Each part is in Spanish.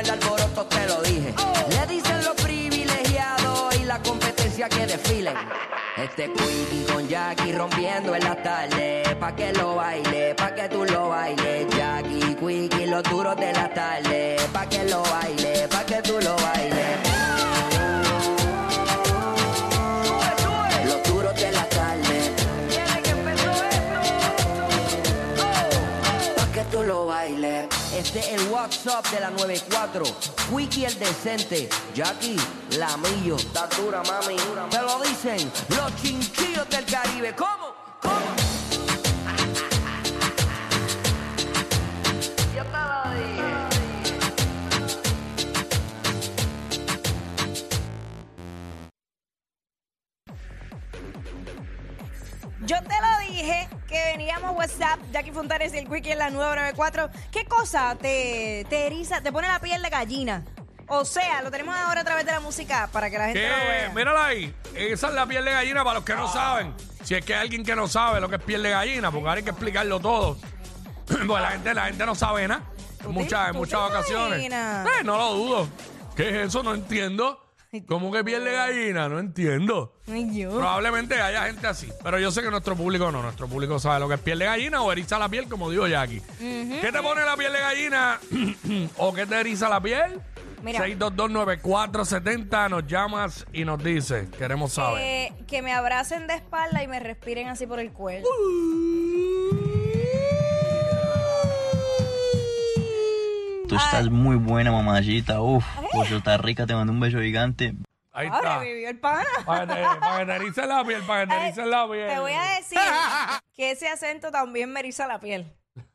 el alboroto te lo dije. Le dicen los privilegiados y la competencia que desfilen. Este Quickie con Jackie rompiendo en la tarde. Pa' que lo baile, pa' que tú lo bailes. Jackie, Quickie, los duros de la tarde. Pa' que lo baile, pa' que tú lo bailes. Este es el WhatsApp de la 94. Quickie el decente. Jackie, la millo. Está dura, mami. Te lo dicen los chinchillos del Caribe. ¿Cómo? WhatsApp, Jackie Fontanes y el Quickie en la 994. ¿Qué cosa te, te eriza, te pone la piel de gallina? O sea, lo tenemos ahora a través de la música para que la gente lo vea. Mírala ahí. Esa es la piel de gallina para los que no saben. Si es que hay alguien que no sabe lo que es piel de gallina, porque ahora hay que explicarlo todo. Porque la gente, la gente no sabe nada. Muchas, en tú muchas ocasiones. imaginas? Eh, no lo dudo. ¿Qué es eso? No entiendo. ¿Cómo que piel de gallina? No entiendo. Ay, yo. Probablemente haya gente así, pero yo sé que nuestro público no. Nuestro público sabe lo que es piel de gallina o eriza la piel, como dijo Jackie. ¿Qué te pone la piel de gallina o qué te eriza la piel? Mira. 6229470 nos llamas y nos dices, queremos saber. Eh, que me abracen de espalda y me respiren así por el cuello. Estás muy buena, mamallita. Uf, pues está rica, te mando un beso gigante. Ahí está. vivió el pana. Para que te, erice la piel, para que te erice la piel. Te voy a decir que ese acento también me eriza la piel.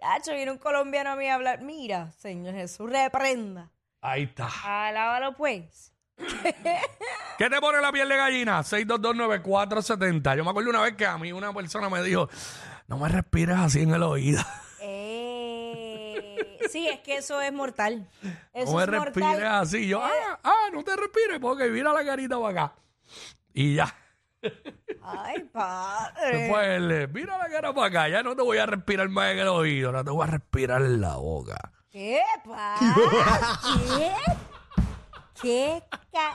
Tacho, viene un colombiano a mí a hablar. Mira, Señor Jesús, reprenda. Ahí está. Alábalo pues. ¿Qué te pone la piel de gallina? 6229470. Yo me acuerdo una vez que a mí una persona me dijo, no me respires así en el oído. Eh, sí, es que eso es mortal. Eso no me es respires mortal. así. Yo, ah, ah, no te respires porque mira la carita para acá. Y ya. Ay, padre. Después él, mira la cara para acá. Ya no te voy a respirar más en el oído. No te voy a respirar en la boca. ¿Qué pasa? ¿Qué? ¿Qué? ca-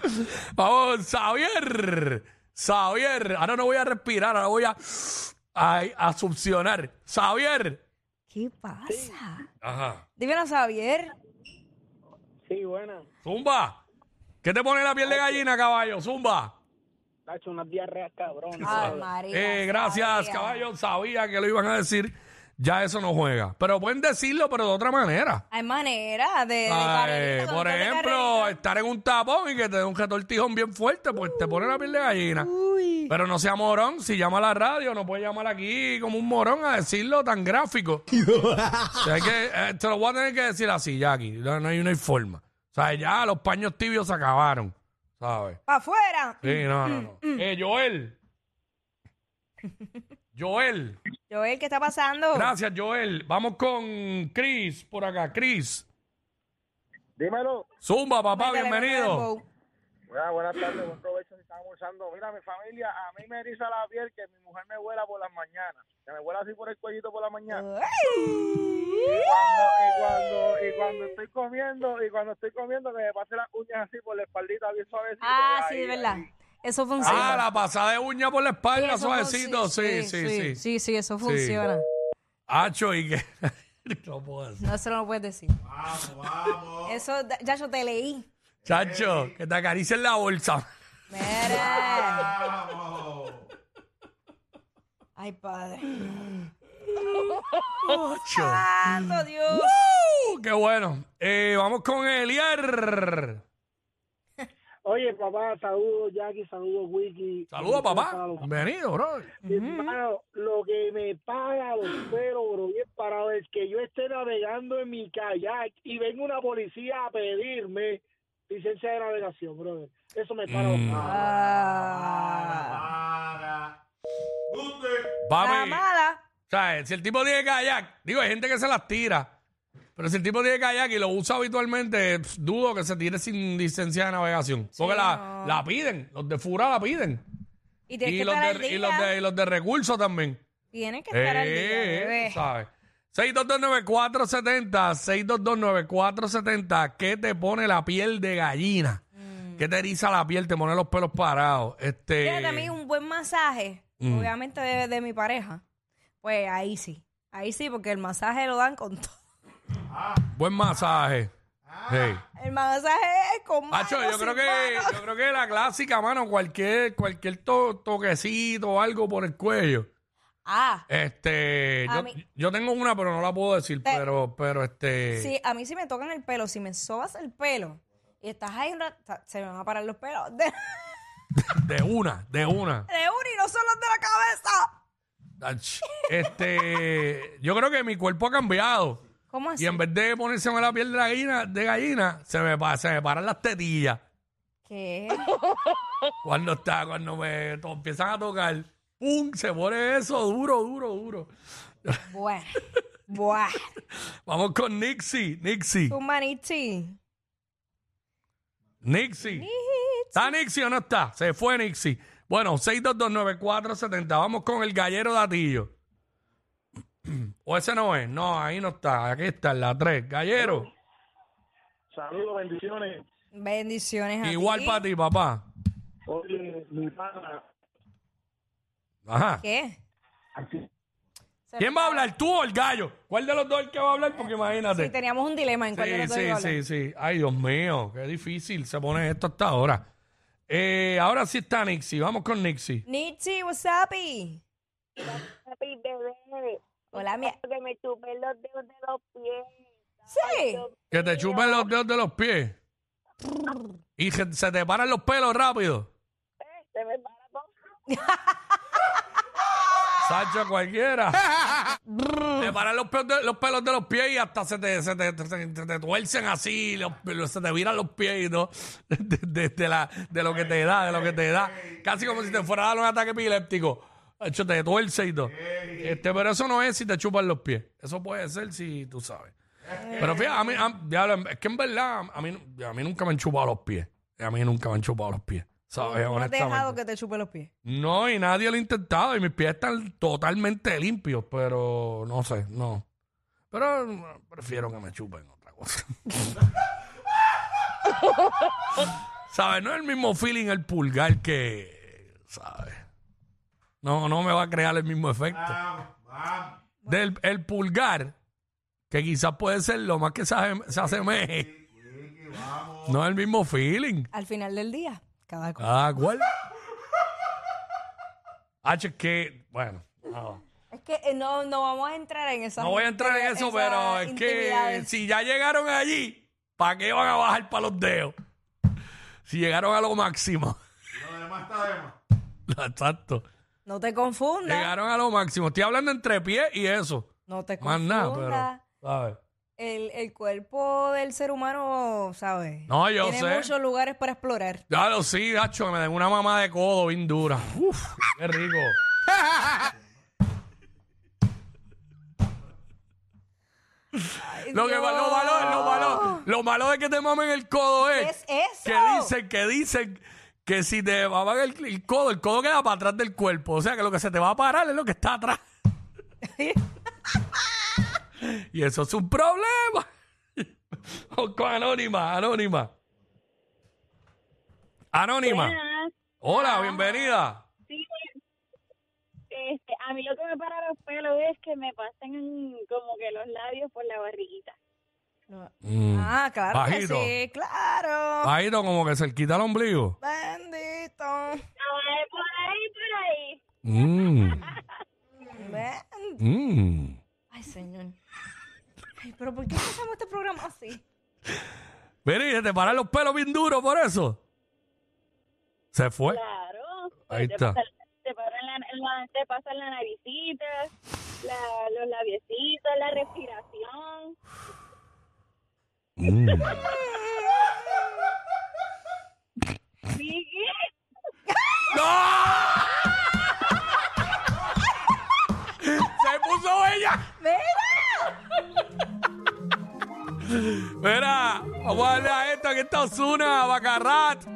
Vamos, Xavier. Xavier. Ahora no voy a respirar. Ahora voy a, a, a succionar. Xavier. ¿Qué pasa? Ajá. Dímelo, Xavier. Sí, buena. Zumba. ¿Qué te pone la piel de gallina, caballo? Zumba. Ha hecho unas diarreas cabronas. Ay, María. Eh, gracias, caballo. Sabía que lo iban a decir. Ya eso no juega. Pero pueden decirlo, pero de otra manera. Hay manera de. de Ay, carrerita, por ejemplo, carrerita. estar en un tapón y que te dé un retortijón bien fuerte, pues te pone la piel de gallina. Pero no sea morón. Si llama a la radio, no puede llamar aquí como un morón a decirlo tan gráfico. O sea, hay que, eh, te lo voy a tener que decir así, Jackie. No, no hay, no hay forma. O sea, ya los paños tibios se acabaron. ¿Sabes? ¡Pa' afuera! Sí, no, no, no. Eh, Joel. Joel. Joel, ¿qué está pasando? Gracias, Joel. Vamos con Chris por acá. Chris. Dímelo. Zumba, papá, bienvenido. Buenas, buenas tardes, buen provecho si están almorzando. Mira, mi familia, a mí me eriza la piel que mi mujer me vuela por las mañanas. Que me vuela así por el cuellito por la mañana. Y cuando, y cuando, y cuando estoy comiendo, y cuando estoy comiendo, que me pase las uñas así por la espaldita bien suavecito. Ah, Ahí, sí, de verdad. ahí. Eso funciona. Ah, la pasada de uña por la Sí, espalda, eso suavecito. funci- Sí, sí, sí. Sí, sí, eso funciona. Hacho, y que. no puedo decir. No, eso no lo puedes decir. Vamos, vamos. Eso, ya yo te leí. Chacho, que te acaricien la bolsa. Mira. Ay, padre. Chacho. Santo Dios. ¡Uh! ¡Qué bueno! Eh, vamos con Eliar. Oye, papá, saludos, Jackie, saludos, Wiki. Saludos, Para papá. los- Bienvenido, bro. Hermano, lo que me paga los pelos, bro, bien parado, es que yo esté navegando en mi kayak y venga una policía a pedirme licencia de navegación, brother. Eso me para los Mm. pelos. Ah. Papi. La mala. O sea, si el tipo tiene kayak, digo, hay gente que se las tira. Pero si el tipo tiene kayak y lo usa habitualmente, dudo que se tire sin licencia de navegación. Porque la, la piden, los de Fura la piden. Y tienes Y que los, estar al de, y, día. los de, y los de recursos también. Tienes que estar al día, bebé. ¿sabes? 6229470, 6229470, ¿qué te pone la piel de gallina? ¿Qué te eriza la piel? Te pone los pelos parados. Este, Fíjate, a mí un buen masaje, Mm. obviamente de, de mi pareja, pues ahí sí. Ahí sí, porque el masaje lo dan con todo. Buen masaje. Sí. El masaje es con manos, yo creo que manos. yo creo que la clásica, mano, cualquier cualquier to- toquecito o algo por el cuello. Ah, Este, A yo, mí- yo tengo una, pero no la puedo decir, Te- pero pero este sí, a mí sí me tocan el pelo. Si me sobas el pelo y estás ahí un rato, se me van a parar los pelos de, de de una, de una. uno y no solo de la cabeza. Ach, Este, yo creo que mi cuerpo ha cambiado. ¿Cómo así? Y en vez de ponerse la piel de gallina, de gallina, se me, pa- se me paran las tetillas. ¿Qué? Cuando está, cuando me to- empiezan a tocar, ¡pum! Se pone eso duro, duro, duro. Bueno, bueno. Vamos con Nixie, Nixie, Tu maniti. Nixie. ¿Está Nixie o no está? Se fue Nixie. Bueno, 6229470. Vamos con el gallero Datillo. ¿O ese no es? No, ahí no está. Aquí está, en la 3. Gallero. Saludos, bendiciones. Bendiciones a Igual ti. para ti, papá. Oye, mi pana, Ajá. ¿Qué? aquí, ¿Quién va a hablar? ¿Tú o el gallo? ¿Cuál de los dos es el que va a hablar? Porque imagínate. Sí, teníamos un dilema en cuál de Sí, los dos sí, iba a hablar. sí, sí. Ay, Dios mío, qué difícil se pone esto hasta ahora. Eh, ahora sí está Nixie. Vamos con Nixie. Nietzsche, what's up? y? Papi, bebé. Hola, mi... Que me chupen los dedos de los pies. Sí. Que te chupen los dedos de los pies. Y que se te paran los pelos rápido. Se me para todo. Sacho cualquiera. te paran los pelos, de, los pelos de los pies y hasta se te, se te, se te- se te tuercen así, los- los- se te viran los pies y todo. De, de- de la, de lo que te da, de lo que te da. Casi como si te fuera a dar un ataque epiléptico. Hecho, te tuerce y todo. Este, pero eso no es si te chupan los pies. Eso puede ser si tú sabes. Pero fíjate, a mí, a- diablo, es que en verdad, a mí, a mí nunca me han chupado los pies. A mí nunca me han chupado los pies. ¿Sabes? No has dejado Honestamente. que te chupe los pies. No, y nadie lo ha intentado. Y mis pies están totalmente limpios, pero no sé, no. Pero mm, prefiero que me chupen otra cosa. ¿Sabes? No es el mismo feeling el pulgar que. ¿Sabes? No, no me va a crear el mismo efecto. Del el pulgar, que quizás puede ser lo más que se, se asemeje. No es el mismo feeling. Al final del día, cada cual. Ah, ¿cuál? H es que, bueno, no. Es que eh, no, no vamos a entrar en eso. No voy a entrar en eso, pero es que si ya llegaron allí, ¿para qué van a bajar para los dedos? Si llegaron a lo máximo. Exacto. No te confundas. Llegaron a lo máximo. Estoy hablando entre pies y eso. No te Más confundas. nada, pero, ¿sabes? el, el cuerpo del ser humano, ¿sabes? No, yo Tiene sé. muchos lugares para explorar. Ya lo sí, gacho, que me den una mamá de codo bien dura. Uf, qué rico. Ay, Lo, que, lo, malo, lo, malo, lo malo de que te mamen el codo ¿Qué es, es eso? que dicen, que dicen que si te maman el, el codo, el codo queda para atrás del cuerpo. O sea que lo que se te va a parar es lo que está atrás. y eso es un problema. Con Anónima, Anónima. Anónima. Buenas. Hola, bienvenida. Sí, este, a mí lo que me para los pelos es que me pasen como que los labios por la barriguita. Mm, Ah, claro Bajito. que sí, claro. Bajito, como que cerquita el ombligo. Bendito. Por ahí, por ahí. Mm, Ben- mm. Ay, señor. Ay, pero ¿por qué empezamos este programa así? Mira, y se te paran los pelos bien duros por eso. Se fue. Claro. Ahí te está. Pasan, te, pasan la, la- te pasan la naricita, la- los labiecitos, la respiración. Mm. ¡No! ¡Se puso ella! Mira, vamos a darle a esto que está Osuna, Bacarrat.